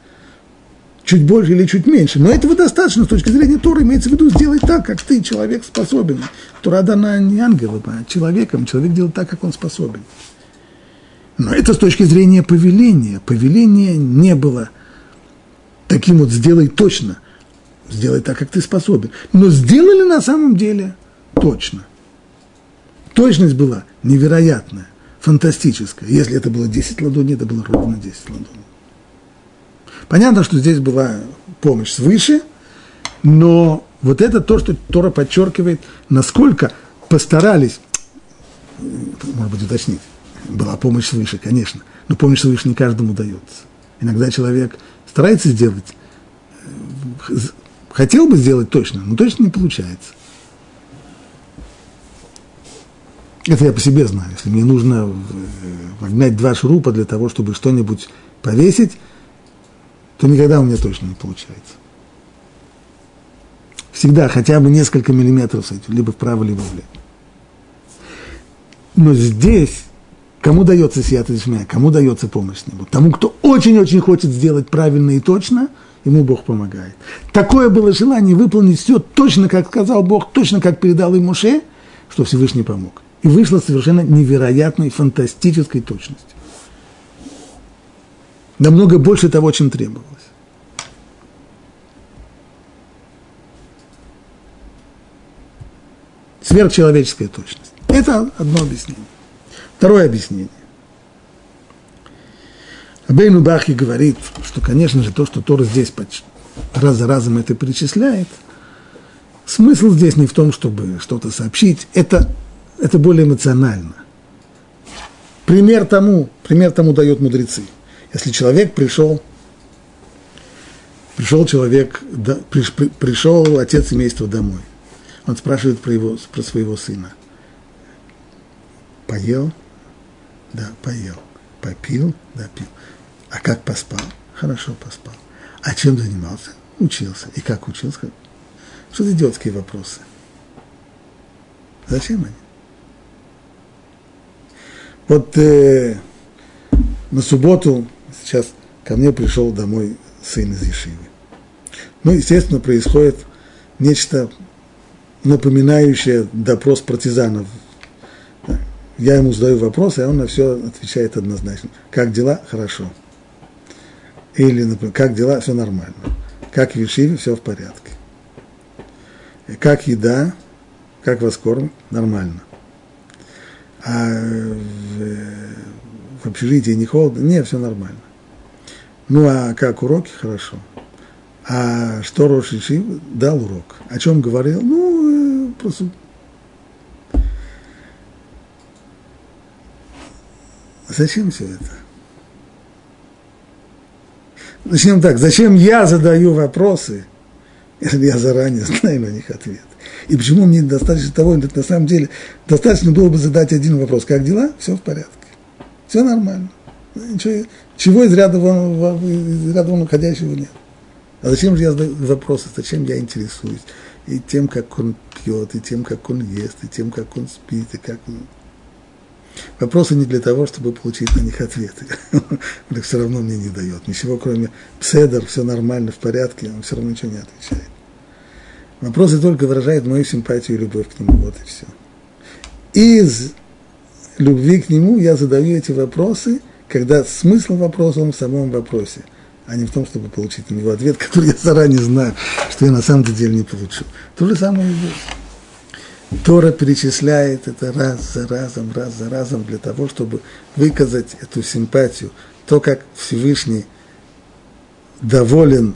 A: чуть больше или чуть меньше. Но этого достаточно с точки зрения Торы. Имеется в виду сделать так, как ты, человек, способен. Тора дана не ангелам, а человеком. Человек делает так, как он способен. Но это с точки зрения повеления. Повеление не было таким вот «сделай точно», «сделай так, как ты способен». Но сделали на самом деле точно. Точность была невероятная, фантастическая. Если это было 10 ладоней, это было ровно 10 ладоней. Понятно, что здесь была помощь свыше, но вот это то, что Тора подчеркивает, насколько постарались, может быть, уточнить, была помощь свыше, конечно, но помощь свыше не каждому дается. Иногда человек старается сделать, э, хотел бы сделать точно, но точно не получается. Это я по себе знаю. Если мне нужно вогнать два шурупа для того, чтобы что-нибудь повесить, то никогда у меня точно не получается. Всегда хотя бы несколько миллиметров с этим, либо вправо, либо влево. Но здесь Кому дается сията дешмя, кому дается помощь с нему? Тому, кто очень-очень хочет сделать правильно и точно, ему Бог помогает. Такое было желание выполнить все точно, как сказал Бог, точно, как передал ему Ше, что Всевышний помог. И вышло совершенно невероятной, фантастической точностью. Намного больше того, чем требовалось. Сверхчеловеческая точность. Это одно объяснение. Второе объяснение. Абейну Бахи говорит, что, конечно же, то, что Тора здесь раз за разом это перечисляет, смысл здесь не в том, чтобы что-то сообщить, это, это более эмоционально. Пример тому, пример тому дают мудрецы. Если человек пришел, пришел человек, да, приш, при, пришел отец семейства домой, он спрашивает про, его, про своего сына. Поел? Да, поел. Попил? Да, пил. А как поспал? Хорошо поспал. А чем занимался? Учился. И как учился? Что за идиотские вопросы? Зачем они? Вот э, на субботу сейчас ко мне пришел домой сын из Ешивы. Ну, естественно, происходит нечто напоминающее допрос партизанов я ему задаю вопрос, и он на все отвечает однозначно. Как дела? Хорошо. Или, например, как дела? Все нормально. Как в Ешиве? Все в порядке. Как еда? Как вас кормят? Нормально. А в, в общежитии не холодно? Нет, все нормально. Ну, а как уроки? Хорошо. А что Рош дал урок? О чем говорил? Ну, э, просто Зачем все это? Начнем так. Зачем я задаю вопросы, если я заранее знаю на них ответ? И почему мне достаточно того, на самом деле, достаточно было бы задать один вопрос. Как дела? Все в порядке. Все нормально. Ничего, чего из ряда, вон, из ряда вон уходящего нет. А зачем же я задаю вопросы, зачем я интересуюсь? И тем, как он пьет, и тем, как он ест, и тем, как он спит, и как он... Вопросы не для того, чтобы получить на них ответы. Он их все равно мне не дает. Ничего, кроме пседер, все нормально, в порядке, он все равно ничего не отвечает. Вопросы только выражают мою симпатию и любовь к нему, вот и все. из любви к нему я задаю эти вопросы, когда смысл вопроса он в самом вопросе, а не в том, чтобы получить на него ответ, который я заранее знаю, что я на самом деле не получу. То же самое и здесь. Тора перечисляет это раз за разом, раз за разом для того, чтобы выказать эту симпатию, то, как Всевышний доволен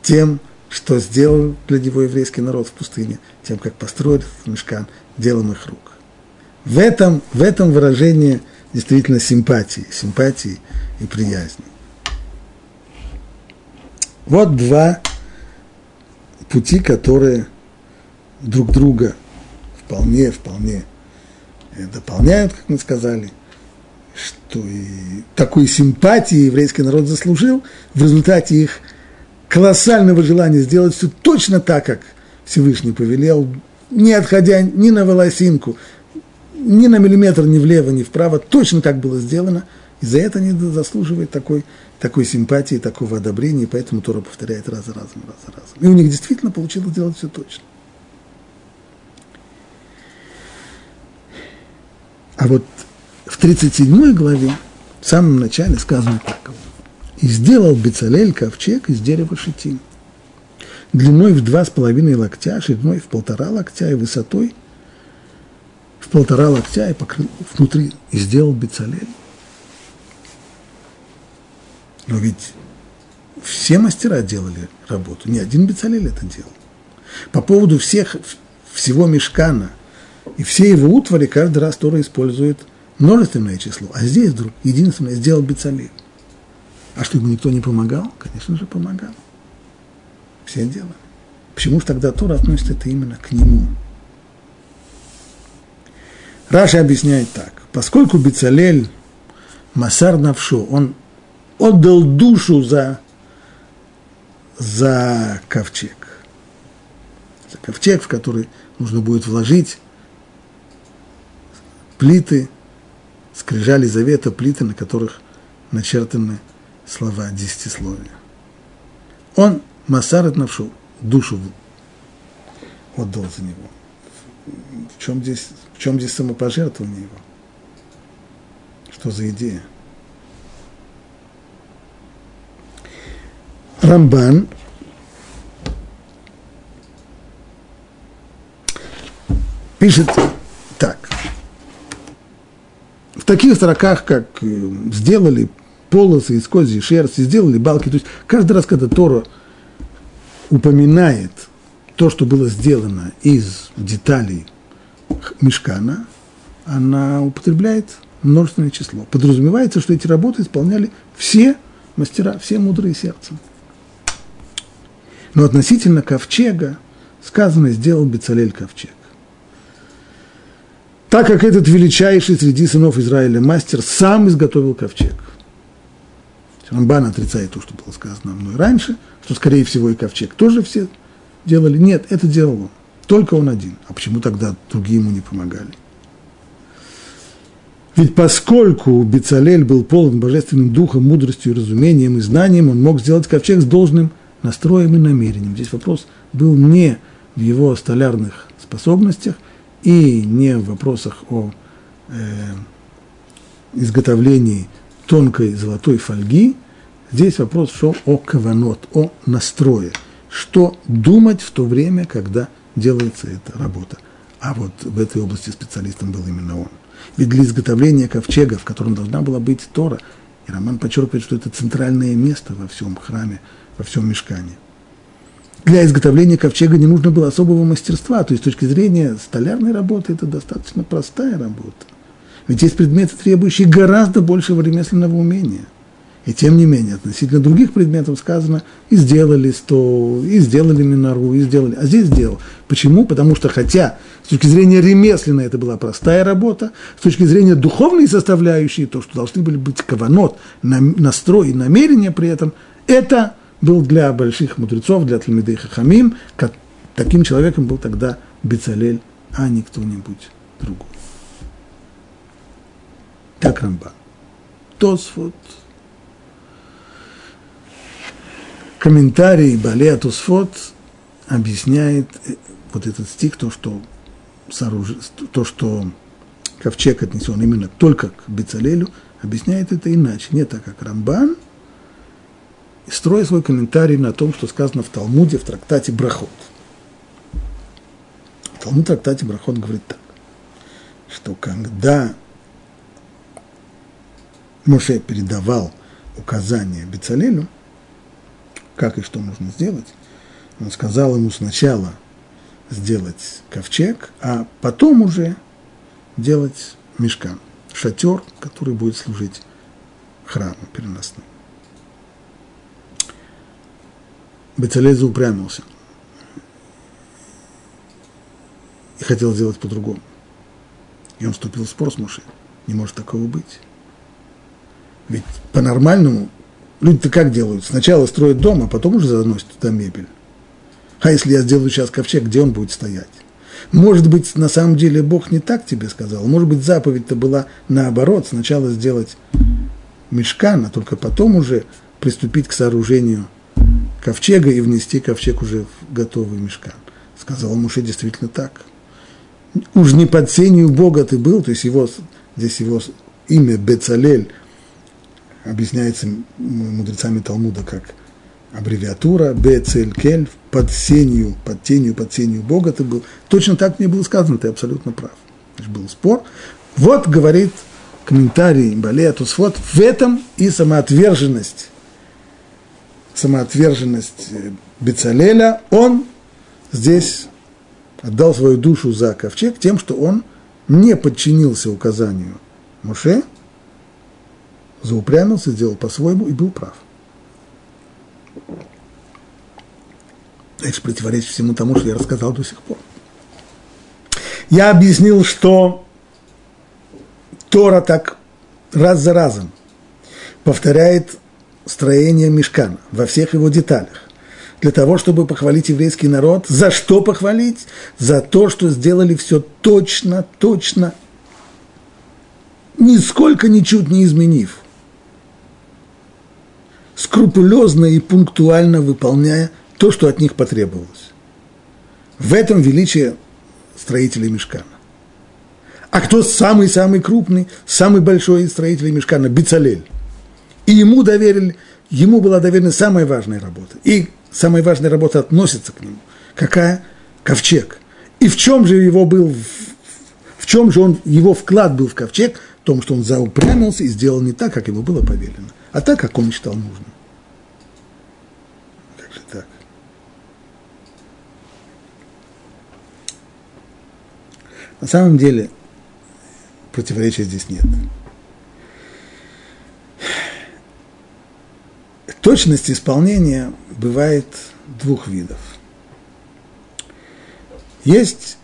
A: тем, что сделал для него еврейский народ в пустыне, тем, как построил этот мешкан, делом их рук. В этом, в этом выражение действительно симпатии, симпатии и приязни. Вот два пути, которые друг друга вполне, вполне э, дополняют, как мы сказали, что и такой симпатии еврейский народ заслужил в результате их колоссального желания сделать все точно так, как Всевышний повелел, не отходя ни на волосинку, ни на миллиметр ни влево, ни вправо, точно так было сделано, и за это они заслуживают такой, такой симпатии, такого одобрения, и поэтому Тора повторяет раз за разом, раз за разом. И у них действительно получилось сделать все точно. А вот в 37 главе, в самом начале сказано так. «И сделал Бецалель ковчег из дерева шитин, длиной в два с половиной локтя, шириной в полтора локтя и высотой в полтора локтя и покрыл внутри, и сделал Бецалель. Но ведь все мастера делали работу, не один Бецалель это делал. По поводу всех, всего мешкана и все его утвари каждый раз Тора использует множественное число, а здесь вдруг единственное сделал Бецалель. А что ему никто не помогал? Конечно же, помогал. Все делали. Почему же тогда Тора относит это именно к нему? Раша объясняет так. Поскольку Бецалель Масар Навшу, он отдал душу за, за ковчег. За ковчег, в который нужно будет вложить плиты, скрижали завета, плиты, на которых начертаны слова десятисловия. Он Масар Навшу, душу отдал за него. В чем здесь чем здесь самопожертвование его? Что за идея? Рамбан пишет. В таких строках, как э, сделали полосы из козьей шерсти, сделали балки, то есть каждый раз, когда Тора упоминает то, что было сделано из деталей Мешкана, она употребляет множественное число. Подразумевается, что эти работы исполняли все мастера, все мудрые сердцем. Но относительно ковчега сказано «сделал Бецалель ковчег». Так как этот величайший среди сынов Израиля мастер сам изготовил ковчег. Рамбан отрицает то, что было сказано мной раньше, что, скорее всего, и ковчег тоже все делали. Нет, это делал он. Только он один. А почему тогда другие ему не помогали? Ведь поскольку Бецалель был полон божественным духом, мудростью, разумением и знанием, он мог сделать ковчег с должным настроем и намерением. Здесь вопрос был не в его столярных способностях и не в вопросах о э, изготовлении тонкой золотой фольги. Здесь вопрос шел о каванот, о настрое. Что думать в то время, когда делается эта работа. А вот в этой области специалистом был именно он. Ведь для изготовления ковчега, в котором должна была быть Тора, и Роман подчеркивает, что это центральное место во всем храме, во всем мешкане. Для изготовления ковчега не нужно было особого мастерства, то есть с точки зрения столярной работы это достаточно простая работа. Ведь есть предметы, требующие гораздо большего ремесленного умения – и тем не менее, относительно других предметов сказано, и сделали стол, и сделали минору, и сделали. А здесь сделал. Почему? Потому что хотя с точки зрения ремесленной это была простая работа, с точки зрения духовной составляющей, то, что должны были быть каванот, настрой и намерения при этом, это был для больших мудрецов, для Тальмидей Хахамим, как таким человеком был тогда Бецалель, а не кто-нибудь другой. Так Рамбан. Тосфот – комментарий Балея Тусфот объясняет э, вот этот стих, то, что сооруж... то, что ковчег отнесен именно только к Бецалелю, объясняет это иначе, не так, как Рамбан, и строя свой комментарий на том, что сказано в Талмуде, в трактате Брахот. Талмуд в трактате Брахот говорит так, что когда Моше передавал указания Бецалелю, как и что нужно сделать, он сказал ему сначала сделать ковчег, а потом уже делать мешкан, шатер, который будет служить храму переносным. Бецалель заупрямился и хотел сделать по-другому. И он вступил в спор с Моше. Не может такого быть. Ведь по-нормальному люди-то как делают? Сначала строят дом, а потом уже заносят туда мебель. А если я сделаю сейчас ковчег, где он будет стоять? Может быть, на самом деле Бог не так тебе сказал. Может быть, заповедь-то была наоборот. Сначала сделать мешкан, а только потом уже приступить к сооружению ковчега и внести ковчег уже в готовый мешкан. Сказал Муше действительно так. Уж не под сенью Бога ты был, то есть его, здесь его имя Бецалель объясняется мудрецами Талмуда как аббревиатура Бецелькель, под сенью, под тенью, под сенью Бога ты был. Точно так мне было сказано, ты абсолютно прав. Значит, был спор. Вот, говорит комментарий Балея Тусфот, в этом и самоотверженность, самоотверженность э, Бецалеля, он здесь отдал свою душу за ковчег тем, что он не подчинился указанию Моше, заупрямился, сделал по-своему и был прав. Это противоречит всему тому, что я рассказал до сих пор. Я объяснил, что Тора так раз за разом повторяет строение мешкана во всех его деталях для того, чтобы похвалить еврейский народ. За что похвалить? За то, что сделали все точно, точно, нисколько, ничуть не изменив. Скрупулезно и пунктуально выполняя то, что от них потребовалось. В этом величие строителей мешкана. А кто самый-самый крупный, самый большой из строителей мешкана? Бицалель. И ему доверили, ему была доверена самая важная работа. И самая важная работа относится к нему. Какая? Ковчег. И в чем же его был, в чем же он, его вклад был в ковчег? В том, что он заупрямился и сделал не так, как ему было повелено, а так, как он считал нужным. Как же так? На самом деле противоречия здесь нет. Точность исполнения бывает двух видов. Есть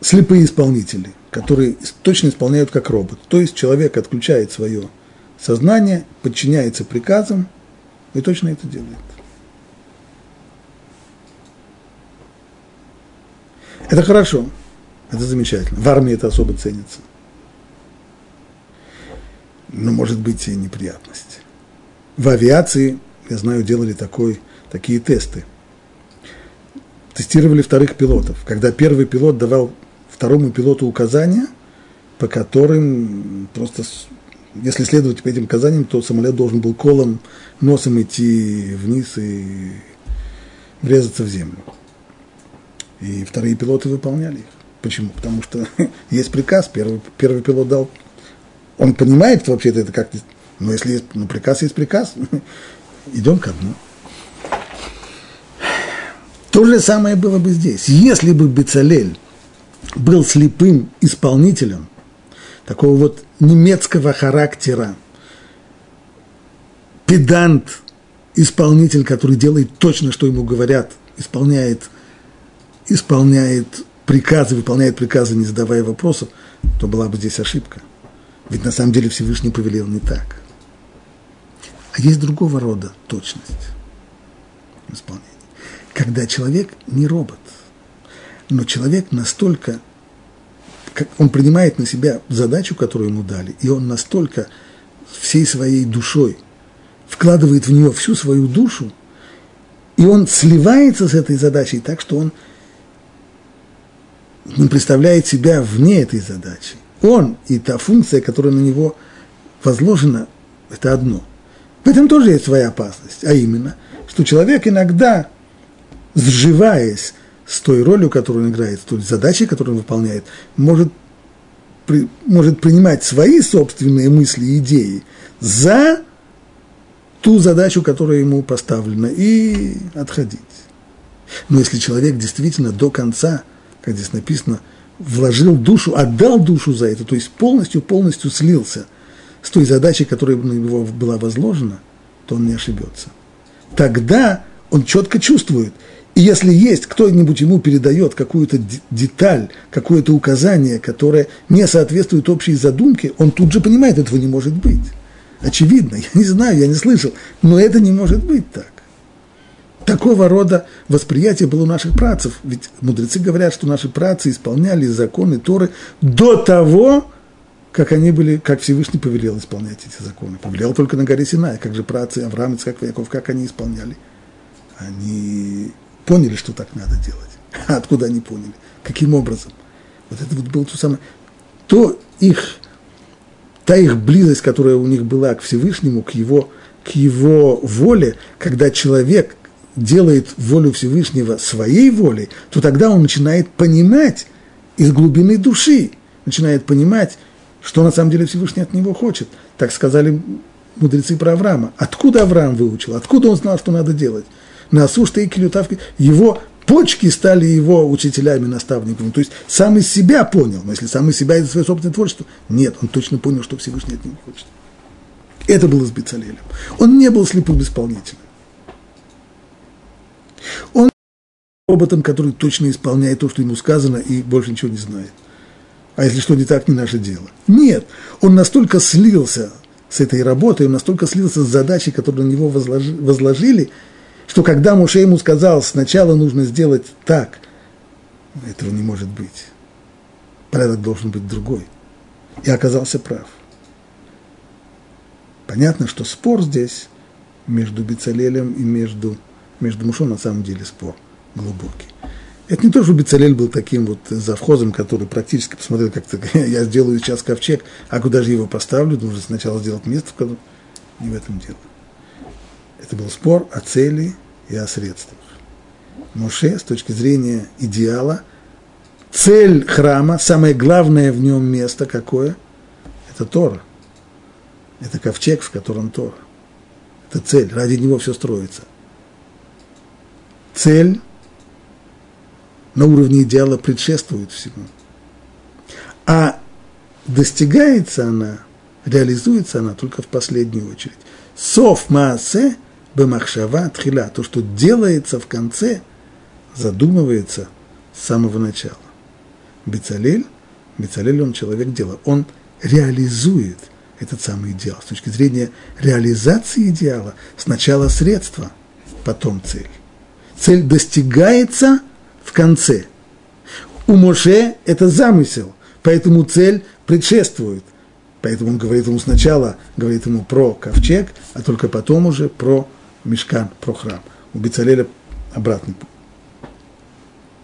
A: слепые исполнители, которые точно исполняют как робот. То есть человек отключает свое сознание, подчиняется приказам и точно это делает. Это хорошо, это замечательно. В армии это особо ценится. Но может быть и неприятность. В авиации я знаю, делали такой, такие тесты. Тестировали вторых пилотов. Когда первый пилот давал второму пилоту указания, по которым просто, если следовать этим указаниям, то самолет должен был колом носом идти вниз и врезаться в землю. И вторые пилоты выполняли их. Почему? Потому что есть приказ, первый, первый пилот дал, он понимает вообще-то это как, но если есть, ну, приказ есть приказ, идем ко дну. То же самое было бы здесь. Если бы Бецалель был слепым исполнителем, такого вот немецкого характера, педант, исполнитель, который делает точно, что ему говорят, исполняет, исполняет приказы, выполняет приказы, не задавая вопросов, то была бы здесь ошибка. Ведь на самом деле Всевышний повелел не так. А есть другого рода точность в исполнении. Когда человек не робот, но человек настолько, как он принимает на себя задачу, которую ему дали, и он настолько всей своей душой вкладывает в нее всю свою душу, и он сливается с этой задачей так, что он не представляет себя вне этой задачи. Он и та функция, которая на него возложена, это одно. В этом тоже есть своя опасность, а именно, что человек иногда, сживаясь с той ролью, которую он играет, с той задачей, которую он выполняет, может, при, может принимать свои собственные мысли и идеи за ту задачу, которая ему поставлена, и отходить. Но если человек действительно до конца, как здесь написано, вложил душу, отдал душу за это, то есть полностью-полностью слился с той задачей, которая на него была возложена, то он не ошибется. Тогда он четко чувствует, и если есть кто-нибудь ему передает какую-то деталь, какое-то указание, которое не соответствует общей задумке, он тут же понимает, этого не может быть. Очевидно, я не знаю, я не слышал, но это не может быть так. Такого рода восприятие было у наших працев. Ведь мудрецы говорят, что наши працы исполняли законы Торы до того, как они были, как Всевышний повелел исполнять эти законы. Повелел только на горе Синай, как же працы Авраам, Ицхак, Яков, как они исполняли. Они поняли, что так надо делать. А откуда они поняли? Каким образом? Вот это вот было то самое. То их, та их близость, которая у них была к Всевышнему, к его, к его воле, когда человек делает волю Всевышнего своей волей, то тогда он начинает понимать из глубины души, начинает понимать, что на самом деле Всевышний от него хочет. Так сказали мудрецы про Авраама. Откуда Авраам выучил? Откуда он знал, что надо делать? На Асушта и Килютавки его почки стали его учителями, наставниками. То есть сам из себя понял, но если сам из себя из своего собственного творчества, нет, он точно понял, что Всевышний от него хочет. Это было с Бецалелем. Он не был слепым исполнителем. Он роботом, который точно исполняет то, что ему сказано, и больше ничего не знает. А если что не так, не наше дело. Нет, он настолько слился с этой работой, он настолько слился с задачей, которую на него возложили, что когда Муше ему сказал, сначала нужно сделать так, этого не может быть. Порядок должен быть другой. И оказался прав. Понятно, что спор здесь между Бицалелем и между между Мушо на самом деле спор глубокий. Это не то, что Бецалель был таким вот завхозом, который практически посмотрел, как-то я сделаю сейчас ковчег, а куда же его поставлю, нужно сначала сделать место, в котором... Не в этом дело. Это был спор о цели и о средствах. Моше, с точки зрения идеала, цель храма, самое главное в нем место какое? Это Тора. Это ковчег, в котором Тора. Это цель, ради него все строится – цель на уровне идеала предшествует всему. А достигается она, реализуется она только в последнюю очередь. Сов маасе бемахшава тхила, то, что делается в конце, задумывается с самого начала. Бецалель, Бецалель он человек дела, он реализует этот самый идеал. С точки зрения реализации идеала, сначала средства, потом цель цель достигается в конце. У Моше это замысел, поэтому цель предшествует. Поэтому он говорит ему сначала, говорит ему про ковчег, а только потом уже про мешкан, про храм. У Бицалеля обратный.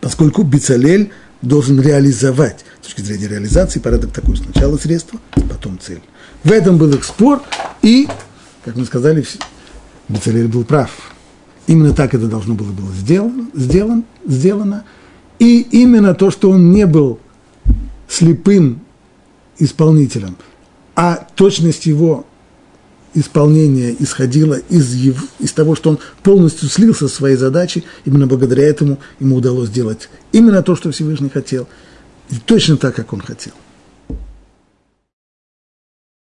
A: Поскольку Бицалель должен реализовать, с точки зрения реализации, порядок такой, сначала средство, потом цель. В этом был их спор, и, как мы сказали, Бицалель был прав. Именно так это должно было быть сделано, сделано, сделано. И именно то, что он не был слепым исполнителем, а точность его исполнения исходила из, его, из того, что он полностью слился со своей задачей, именно благодаря этому ему удалось сделать именно то, что Всевышний хотел, и точно так, как он хотел.